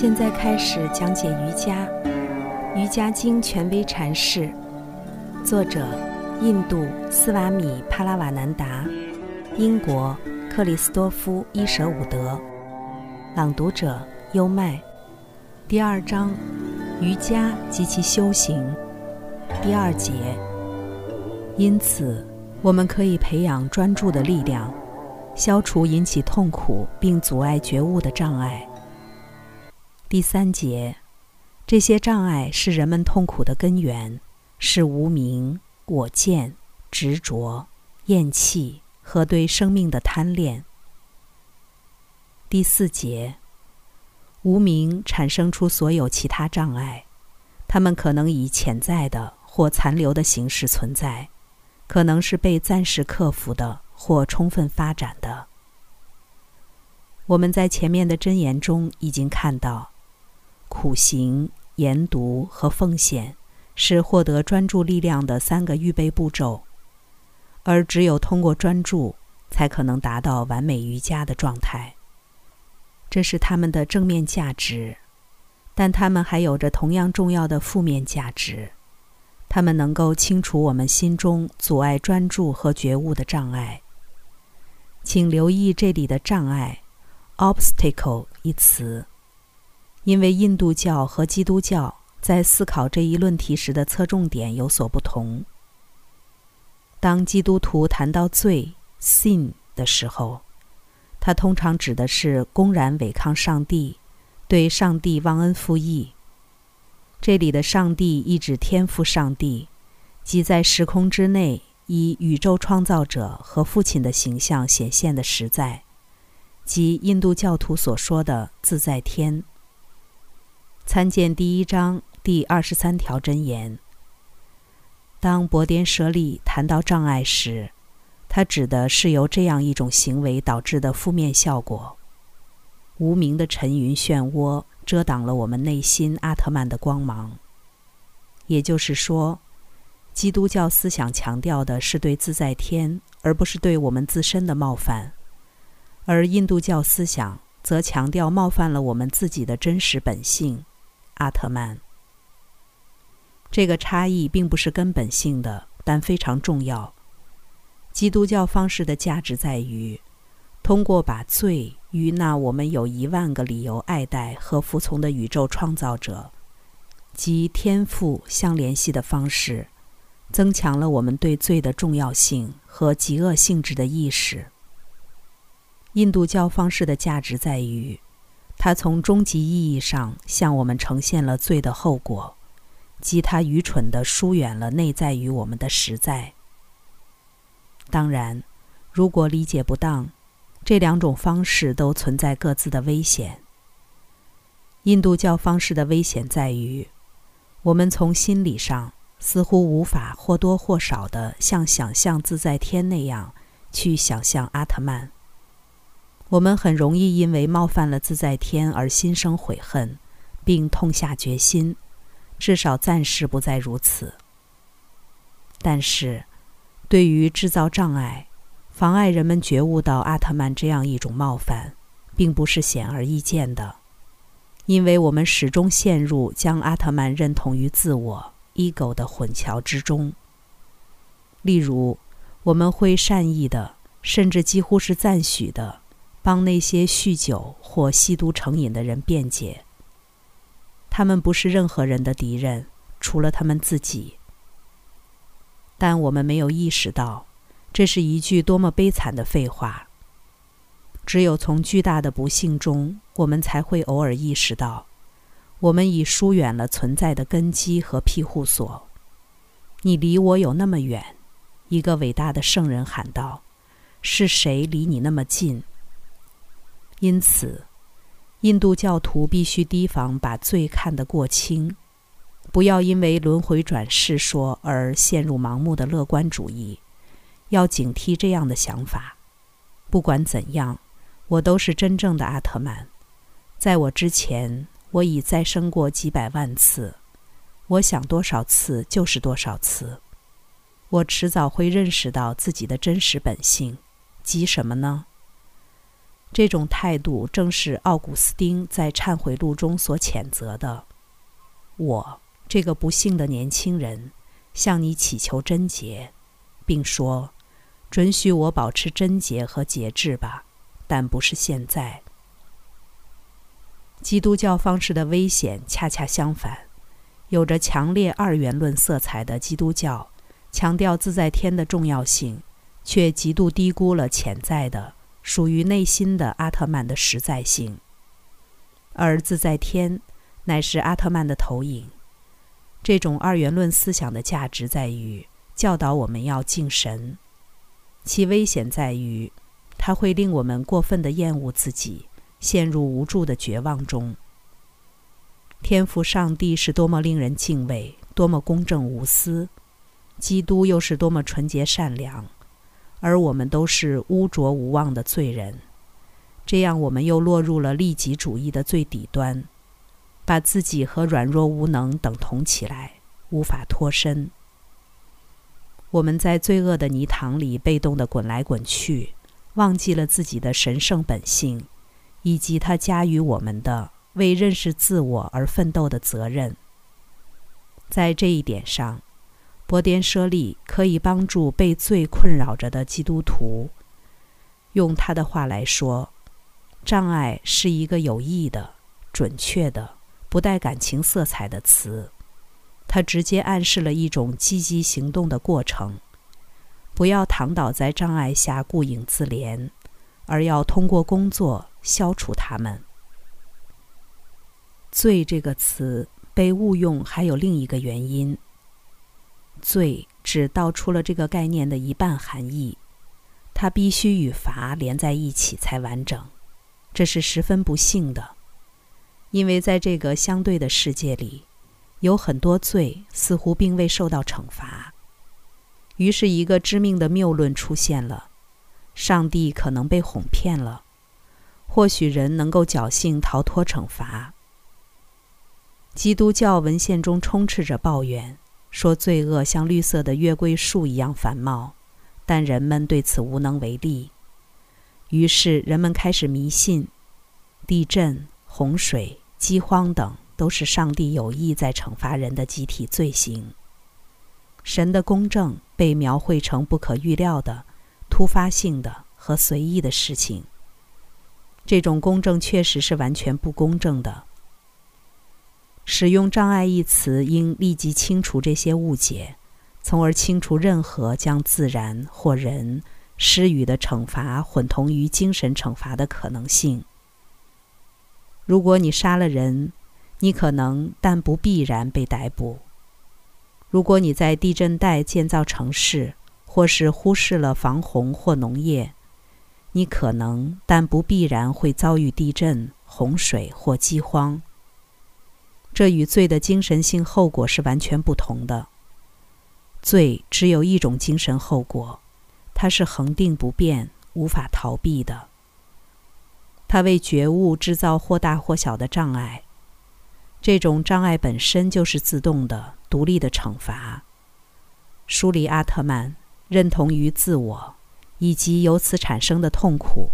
现在开始讲解瑜伽，《瑜伽经》权威阐释，作者印度斯瓦米帕拉瓦南达，英国克里斯多夫伊舍伍德，朗读者优麦。第二章：瑜伽及其修行。第二节。因此，我们可以培养专注的力量，消除引起痛苦并阻碍觉悟的障碍。第三节，这些障碍是人们痛苦的根源，是无明、我见、执着、厌弃和对生命的贪恋。第四节，无明产生出所有其他障碍，它们可能以潜在的或残留的形式存在，可能是被暂时克服的或充分发展的。我们在前面的箴言中已经看到。苦行、研读和奉献是获得专注力量的三个预备步骤，而只有通过专注，才可能达到完美瑜伽的状态。这是他们的正面价值，但他们还有着同样重要的负面价值。他们能够清除我们心中阻碍专注和觉悟的障碍。请留意这里的“障碍 ”（obstacle） 一词。因为印度教和基督教在思考这一论题时的侧重点有所不同。当基督徒谈到罪 （sin） 的时候，他通常指的是公然违抗上帝，对上帝忘恩负义。这里的上帝意指天赋上帝，即在时空之内以宇宙创造者和父亲的形象显现的实在，即印度教徒所说的自在天。参见第一章第二十三条箴言。当伯颠舍利谈到障碍时，他指的是由这样一种行为导致的负面效果：无名的沉云漩涡遮挡了我们内心阿特曼的光芒。也就是说，基督教思想强调的是对自在天，而不是对我们自身的冒犯；而印度教思想则强调冒犯了我们自己的真实本性。阿特曼，这个差异并不是根本性的，但非常重要。基督教方式的价值在于，通过把罪与那我们有一万个理由爱戴和服从的宇宙创造者及天赋相联系的方式，增强了我们对罪的重要性和极恶性质的意识。印度教方式的价值在于。他从终极意义上向我们呈现了罪的后果，即他愚蠢地疏远了内在于我们的实在。当然，如果理解不当，这两种方式都存在各自的危险。印度教方式的危险在于，我们从心理上似乎无法或多或少地像想象自在天那样去想象阿特曼。我们很容易因为冒犯了自在天而心生悔恨，并痛下决心，至少暂时不再如此。但是，对于制造障碍、妨碍人们觉悟到阿特曼这样一种冒犯，并不是显而易见的，因为我们始终陷入将阿特曼认同于自我 （ego） 的混淆之中。例如，我们会善意的，甚至几乎是赞许的。帮那些酗酒或吸毒成瘾的人辩解。他们不是任何人的敌人，除了他们自己。但我们没有意识到，这是一句多么悲惨的废话。只有从巨大的不幸中，我们才会偶尔意识到，我们已疏远了存在的根基和庇护所。你离我有那么远，一个伟大的圣人喊道：“是谁离你那么近？”因此，印度教徒必须提防把罪看得过轻，不要因为轮回转世说而陷入盲目的乐观主义。要警惕这样的想法。不管怎样，我都是真正的阿特曼。在我之前，我已再生过几百万次。我想多少次就是多少次。我迟早会认识到自己的真实本性。急什么呢？这种态度正是奥古斯丁在忏悔录中所谴责的。我这个不幸的年轻人，向你祈求贞洁，并说：“准许我保持贞洁和节制吧，但不是现在。”基督教方式的危险恰恰相反，有着强烈二元论色彩的基督教，强调自在天的重要性，却极度低估了潜在的、属于内心的阿特曼的实在性。而自在天，乃是阿特曼的投影。这种二元论思想的价值在于教导我们要敬神，其危险在于，它会令我们过分的厌恶自己。陷入无助的绝望中。天赋上帝是多么令人敬畏，多么公正无私；基督又是多么纯洁善良，而我们都是污浊无望的罪人。这样，我们又落入了利己主义的最底端，把自己和软弱无能等同起来，无法脱身。我们在罪恶的泥塘里被动地滚来滚去，忘记了自己的神圣本性。以及他加于我们的为认识自我而奋斗的责任，在这一点上，波颠舍利可以帮助被罪困扰着的基督徒。用他的话来说，障碍是一个有益的、准确的、不带感情色彩的词，它直接暗示了一种积极行动的过程。不要躺倒在障碍下顾影自怜，而要通过工作。消除他们。罪这个词被误用，还有另一个原因。罪只道出了这个概念的一半含义，它必须与罚连在一起才完整，这是十分不幸的，因为在这个相对的世界里，有很多罪似乎并未受到惩罚。于是，一个致命的谬论出现了：上帝可能被哄骗了。或许人能够侥幸逃脱惩罚。基督教文献中充斥着抱怨，说罪恶像绿色的月桂树一样繁茂，但人们对此无能为力。于是人们开始迷信，地震、洪水、饥荒等都是上帝有意在惩罚人的集体罪行。神的公正被描绘成不可预料的、突发性的和随意的事情。这种公正确实是完全不公正的。使用“障碍”一词，应立即清除这些误解，从而清除任何将自然或人施予的惩罚混同于精神惩罚的可能性。如果你杀了人，你可能但不必然被逮捕；如果你在地震带建造城市，或是忽视了防洪或农业，你可能，但不必然会遭遇地震、洪水或饥荒。这与罪的精神性后果是完全不同的。罪只有一种精神后果，它是恒定不变、无法逃避的。它为觉悟制造或大或小的障碍，这种障碍本身就是自动的、独立的惩罚。舒里阿特曼认同于自我。以及由此产生的痛苦。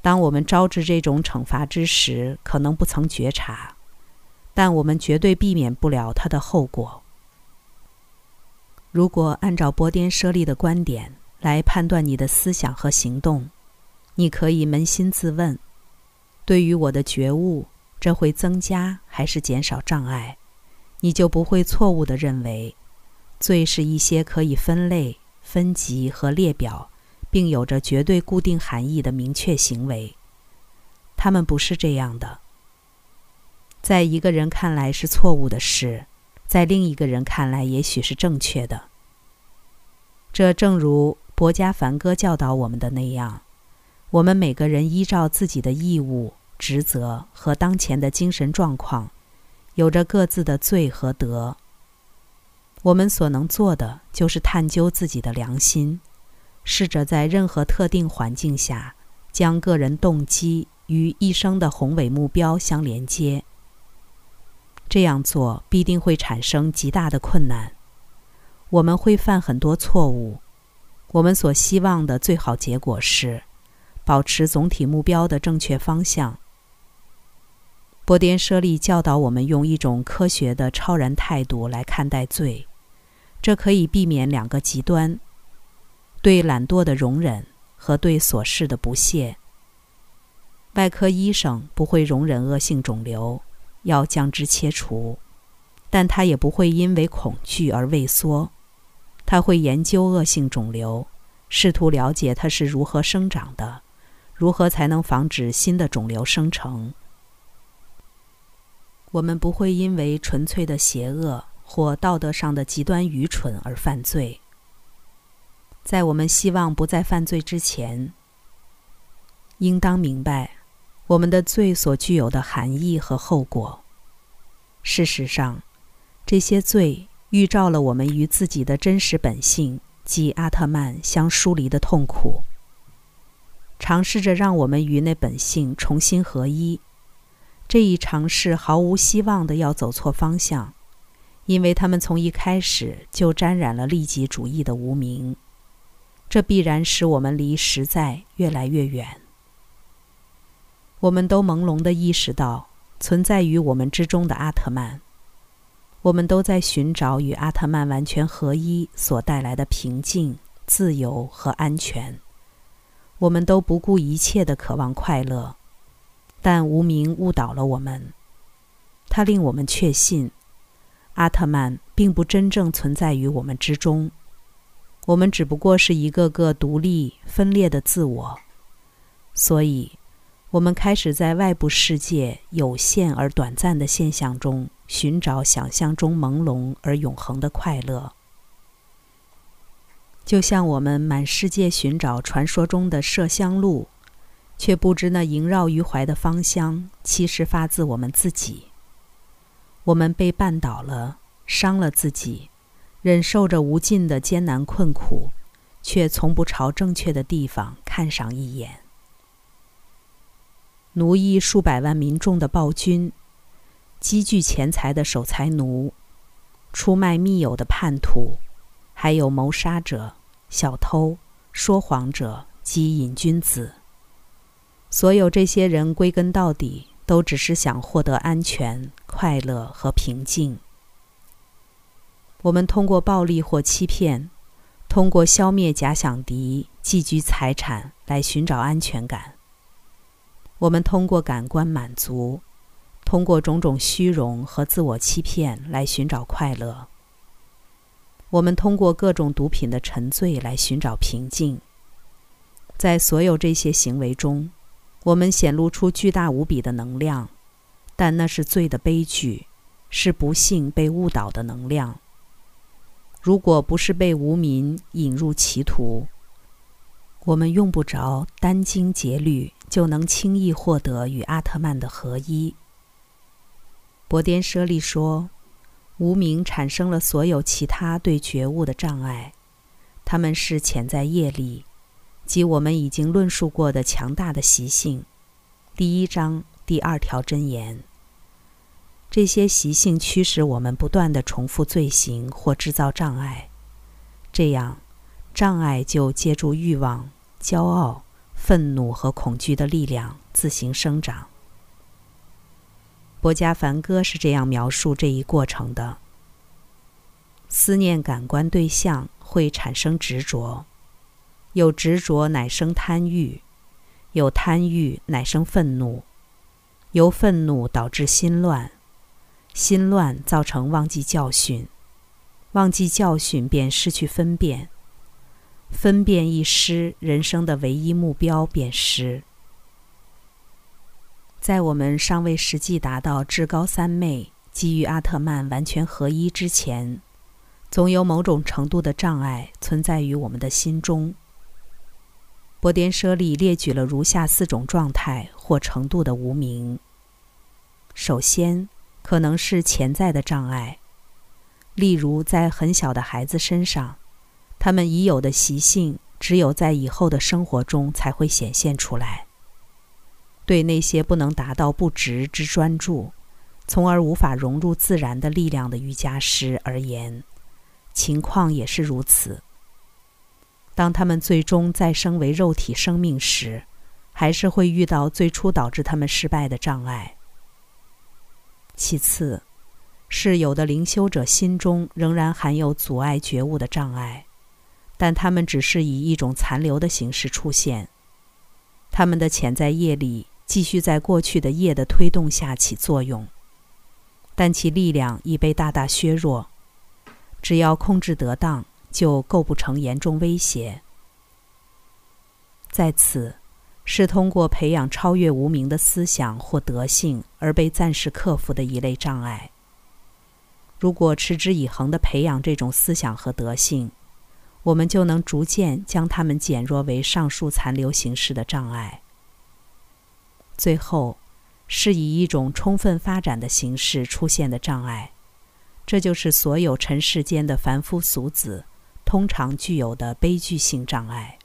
当我们招致这种惩罚之时，可能不曾觉察，但我们绝对避免不了它的后果。如果按照波颠舍利的观点来判断你的思想和行动，你可以扪心自问：对于我的觉悟，这会增加还是减少障碍？你就不会错误地认为，罪是一些可以分类、分级和列表。并有着绝对固定含义的明确行为，他们不是这样的。在一个人看来是错误的事，在另一个人看来也许是正确的。这正如博加凡哥教导我们的那样，我们每个人依照自己的义务、职责和当前的精神状况，有着各自的罪和德。我们所能做的就是探究自己的良心。试着在任何特定环境下，将个人动机与一生的宏伟目标相连接。这样做必定会产生极大的困难，我们会犯很多错误。我们所希望的最好结果是，保持总体目标的正确方向。波颠舍利教导我们用一种科学的超然态度来看待罪，这可以避免两个极端：对懒惰的容忍和对琐事的不屑。外科医生不会容忍恶性肿瘤，要将之切除，但他也不会因为恐惧而畏缩。他会研究恶性肿瘤，试图了解它是如何生长的，如何才能防止新的肿瘤生成。我们不会因为纯粹的邪恶或道德上的极端愚蠢而犯罪。在我们希望不再犯罪之前，应当明白我们的罪所具有的含义和后果。事实上，这些罪预兆了我们与自己的真实本性即阿特曼相疏离的痛苦，尝试着让我们与那本性重新合一。这一尝试毫无希望的要走错方向，因为他们从一开始就沾染了利己主义的无名，这必然使我们离实在越来越远。我们都朦胧地意识到存在于我们之中的阿特曼，我们都在寻找与阿特曼完全合一所带来的平静、自由和安全。我们都不顾一切地渴望快乐。但无名误导了我们，它令我们确信，阿特曼并不真正存在于我们之中，我们只不过是一个个独立分裂的自我。所以，我们开始在外部世界有限而短暂的现象中寻找想象中朦胧而永恒的快乐，就像我们满世界寻找传说中的麝香鹿。却不知那萦绕于怀的芳香，其实发自我们自己。我们被绊倒了，伤了自己，忍受着无尽的艰难困苦，却从不朝正确的地方看上一眼。奴役数百万民众的暴君，积聚钱财的守财奴，出卖密友的叛徒，还有谋杀者、小偷、说谎者及瘾君子。所有这些人归根到底都只是想获得安全、快乐和平静。我们通过暴力或欺骗，通过消灭假想敌、寄居财产来寻找安全感。我们通过感官满足，通过种种虚荣和自我欺骗来寻找快乐。我们通过各种毒品的沉醉来寻找平静。在所有这些行为中，我们显露出巨大无比的能量，但那是罪的悲剧，是不幸被误导的能量。如果不是被无名引入歧途，我们用不着殚精竭虑就能轻易获得与阿特曼的合一。博颠舍利说，无名产生了所有其他对觉悟的障碍，他们是潜在业力。即我们已经论述过的强大的习性，第一章第二条真言。这些习性驱使我们不断的重复罪行或制造障碍，这样障碍就借助欲望、骄傲、愤怒和恐惧的力量自行生长。博加梵歌是这样描述这一过程的：思念感官对象会产生执着。有执着乃生贪欲，有贪欲乃生愤怒，由愤怒导致心乱，心乱造成忘记教训，忘记教训便失去分辨，分辨一失，人生的唯一目标便失。在我们尚未实际达到至高三昧基于阿特曼完全合一之前，总有某种程度的障碍存在于我们的心中。波颠舍利列举了如下四种状态或程度的无名。首先，可能是潜在的障碍，例如在很小的孩子身上，他们已有的习性只有在以后的生活中才会显现出来。对那些不能达到不执之专注，从而无法融入自然的力量的瑜伽师而言，情况也是如此。当他们最终再生为肉体生命时，还是会遇到最初导致他们失败的障碍。其次，是有的灵修者心中仍然含有阻碍觉悟的障碍，但他们只是以一种残留的形式出现。他们的潜在业力继续在过去的业的推动下起作用，但其力量已被大大削弱。只要控制得当，就构不成严重威胁。在此，是通过培养超越无名的思想或德性而被暂时克服的一类障碍。如果持之以恒地培养这种思想和德性，我们就能逐渐将它们减弱为上述残留形式的障碍。最后，是以一种充分发展的形式出现的障碍，这就是所有尘世间的凡夫俗子通常具有的悲剧性障碍。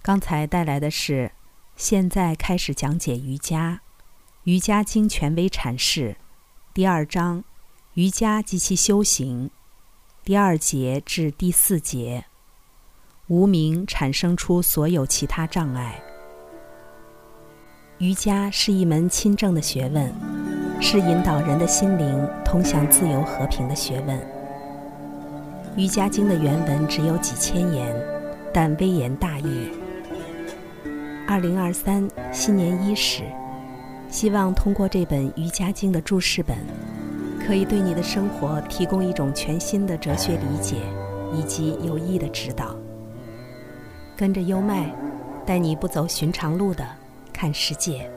刚才带来的是，现在开始讲解瑜伽，《瑜伽经》权威阐释，第二章，瑜伽及其修行。第二节至第四节，无名产生出所有其他障碍。瑜伽是一门亲政的学问，是引导人的心灵通向自由和平的学问。《瑜伽经》的原文只有几千言，但微言大义。二零二三新年伊始，希望通过这本《瑜伽经》的注释本。可以对你的生活提供一种全新的哲学理解，以及有益的指导。跟着优麦，带你不走寻常路的看世界。